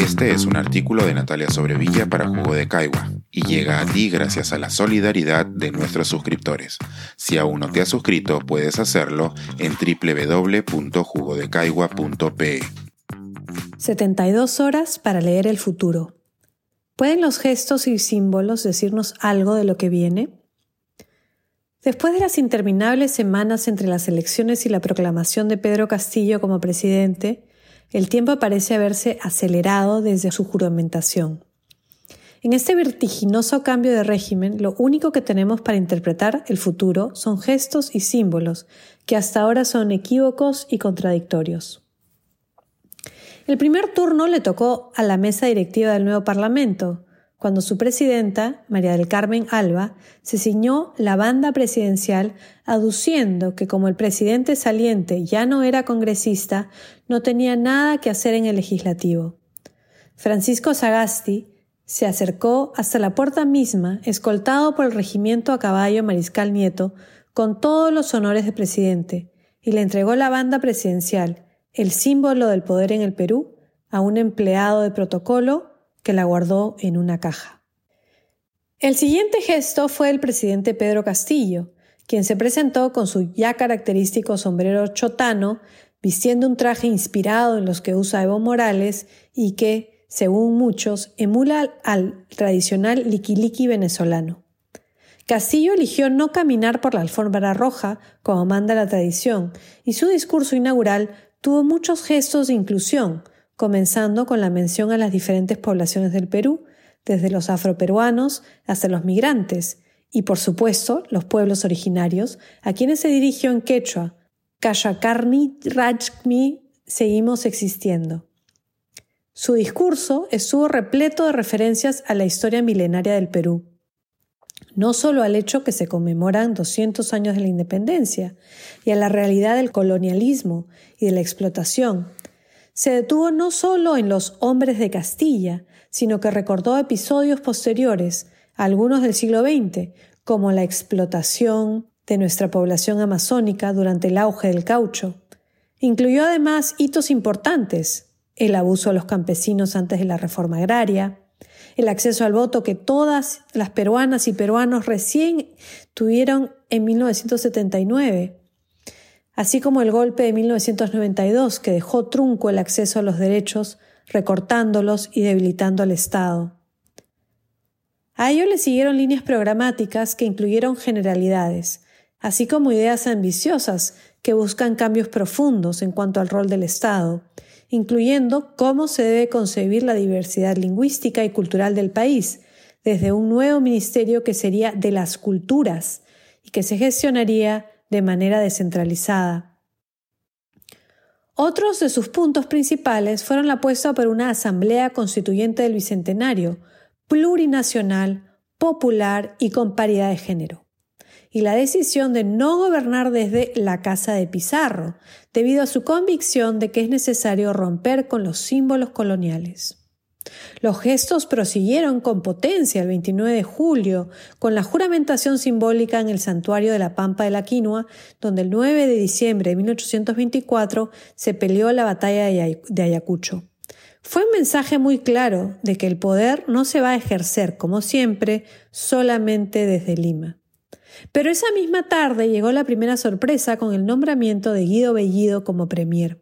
Este es un artículo de Natalia Sobrevilla para Jugo de Caigua y llega a ti gracias a la solidaridad de nuestros suscriptores. Si aún no te has suscrito, puedes hacerlo en www.jugodecaigua.pe. 72 horas para leer el futuro. ¿Pueden los gestos y símbolos decirnos algo de lo que viene? Después de las interminables semanas entre las elecciones y la proclamación de Pedro Castillo como presidente, el tiempo parece haberse acelerado desde su juramentación. En este vertiginoso cambio de régimen, lo único que tenemos para interpretar el futuro son gestos y símbolos que hasta ahora son equívocos y contradictorios. El primer turno le tocó a la mesa directiva del nuevo Parlamento, cuando su presidenta, María del Carmen Alba, se ciñó la banda presidencial aduciendo que como el presidente saliente ya no era congresista, no tenía nada que hacer en el legislativo. Francisco Sagasti se acercó hasta la puerta misma, escoltado por el regimiento a caballo Mariscal Nieto, con todos los honores de presidente, y le entregó la banda presidencial, el símbolo del poder en el Perú, a un empleado de protocolo que la guardó en una caja. El siguiente gesto fue el presidente Pedro Castillo, quien se presentó con su ya característico sombrero chotano, vistiendo un traje inspirado en los que usa Evo Morales y que, según muchos, emula al tradicional liquiliqui venezolano. Castillo eligió no caminar por la alfombra roja, como manda la tradición, y su discurso inaugural tuvo muchos gestos de inclusión, comenzando con la mención a las diferentes poblaciones del Perú, desde los afroperuanos hasta los migrantes, y por supuesto los pueblos originarios, a quienes se dirigió en quechua, Kashakarni Rajmi, seguimos existiendo. Su discurso estuvo repleto de referencias a la historia milenaria del Perú, no solo al hecho que se conmemoran 200 años de la independencia y a la realidad del colonialismo y de la explotación, se detuvo no solo en los hombres de Castilla, sino que recordó episodios posteriores, algunos del siglo XX, como la explotación de nuestra población amazónica durante el auge del caucho. Incluyó además hitos importantes, el abuso a los campesinos antes de la reforma agraria, el acceso al voto que todas las peruanas y peruanos recién tuvieron en 1979, así como el golpe de 1992 que dejó trunco el acceso a los derechos, recortándolos y debilitando al Estado. A ello le siguieron líneas programáticas que incluyeron generalidades, así como ideas ambiciosas que buscan cambios profundos en cuanto al rol del Estado, incluyendo cómo se debe concebir la diversidad lingüística y cultural del país, desde un nuevo ministerio que sería de las culturas y que se gestionaría de manera descentralizada. Otros de sus puntos principales fueron la apuesta por una Asamblea Constituyente del Bicentenario, plurinacional, popular y con paridad de género, y la decisión de no gobernar desde la Casa de Pizarro, debido a su convicción de que es necesario romper con los símbolos coloniales. Los gestos prosiguieron con potencia el 29 de julio, con la juramentación simbólica en el santuario de la Pampa de la Quinua, donde el 9 de diciembre de 1824 se peleó la batalla de Ayacucho. Fue un mensaje muy claro de que el poder no se va a ejercer, como siempre, solamente desde Lima. Pero esa misma tarde llegó la primera sorpresa con el nombramiento de Guido Bellido como premier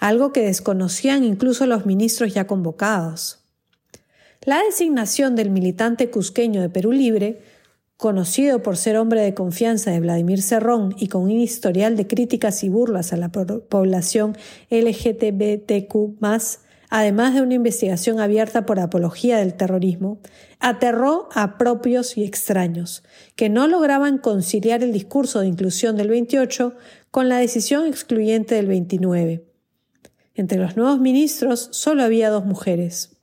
algo que desconocían incluso los ministros ya convocados. La designación del militante cusqueño de Perú Libre, conocido por ser hombre de confianza de Vladimir Cerrón y con un historial de críticas y burlas a la población LGTBTQ, además de una investigación abierta por apología del terrorismo, aterró a propios y extraños, que no lograban conciliar el discurso de inclusión del 28 con la decisión excluyente del 29. Entre los nuevos ministros solo había dos mujeres.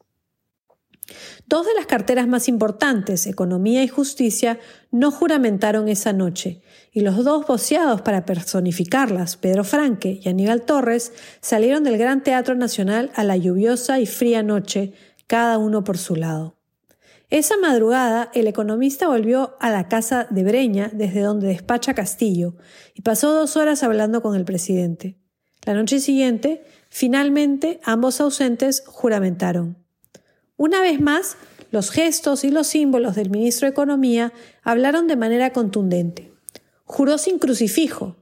Dos de las carteras más importantes, Economía y Justicia, no juramentaron esa noche, y los dos voceados para personificarlas, Pedro Franque y Aníbal Torres, salieron del Gran Teatro Nacional a la lluviosa y fría noche, cada uno por su lado. Esa madrugada, el economista volvió a la casa de Breña, desde donde despacha Castillo, y pasó dos horas hablando con el presidente. La noche siguiente, Finalmente, ambos ausentes juramentaron. Una vez más, los gestos y los símbolos del ministro de Economía hablaron de manera contundente. Juró sin crucifijo,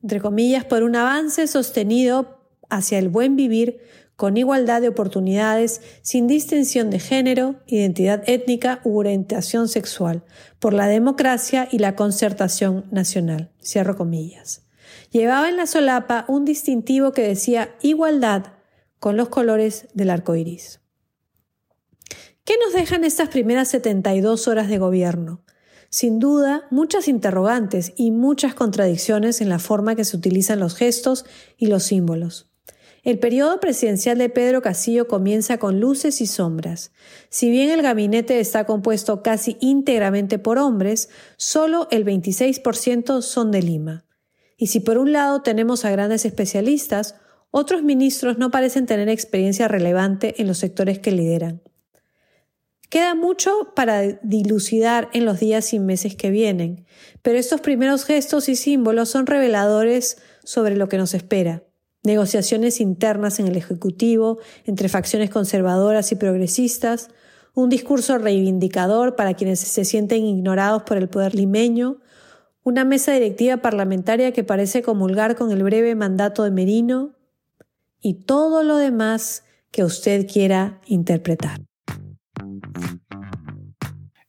entre comillas, por un avance sostenido hacia el buen vivir con igualdad de oportunidades, sin distinción de género, identidad étnica u orientación sexual, por la democracia y la concertación nacional. Cierro comillas. Llevaba en la solapa un distintivo que decía igualdad con los colores del arco iris. ¿Qué nos dejan estas primeras 72 horas de gobierno? Sin duda, muchas interrogantes y muchas contradicciones en la forma que se utilizan los gestos y los símbolos. El periodo presidencial de Pedro Castillo comienza con luces y sombras. Si bien el gabinete está compuesto casi íntegramente por hombres, solo el 26% son de Lima. Y si por un lado tenemos a grandes especialistas, otros ministros no parecen tener experiencia relevante en los sectores que lideran. Queda mucho para dilucidar en los días y meses que vienen, pero estos primeros gestos y símbolos son reveladores sobre lo que nos espera negociaciones internas en el Ejecutivo entre facciones conservadoras y progresistas, un discurso reivindicador para quienes se sienten ignorados por el poder limeño, una mesa directiva parlamentaria que parece comulgar con el breve mandato de Merino y todo lo demás que usted quiera interpretar.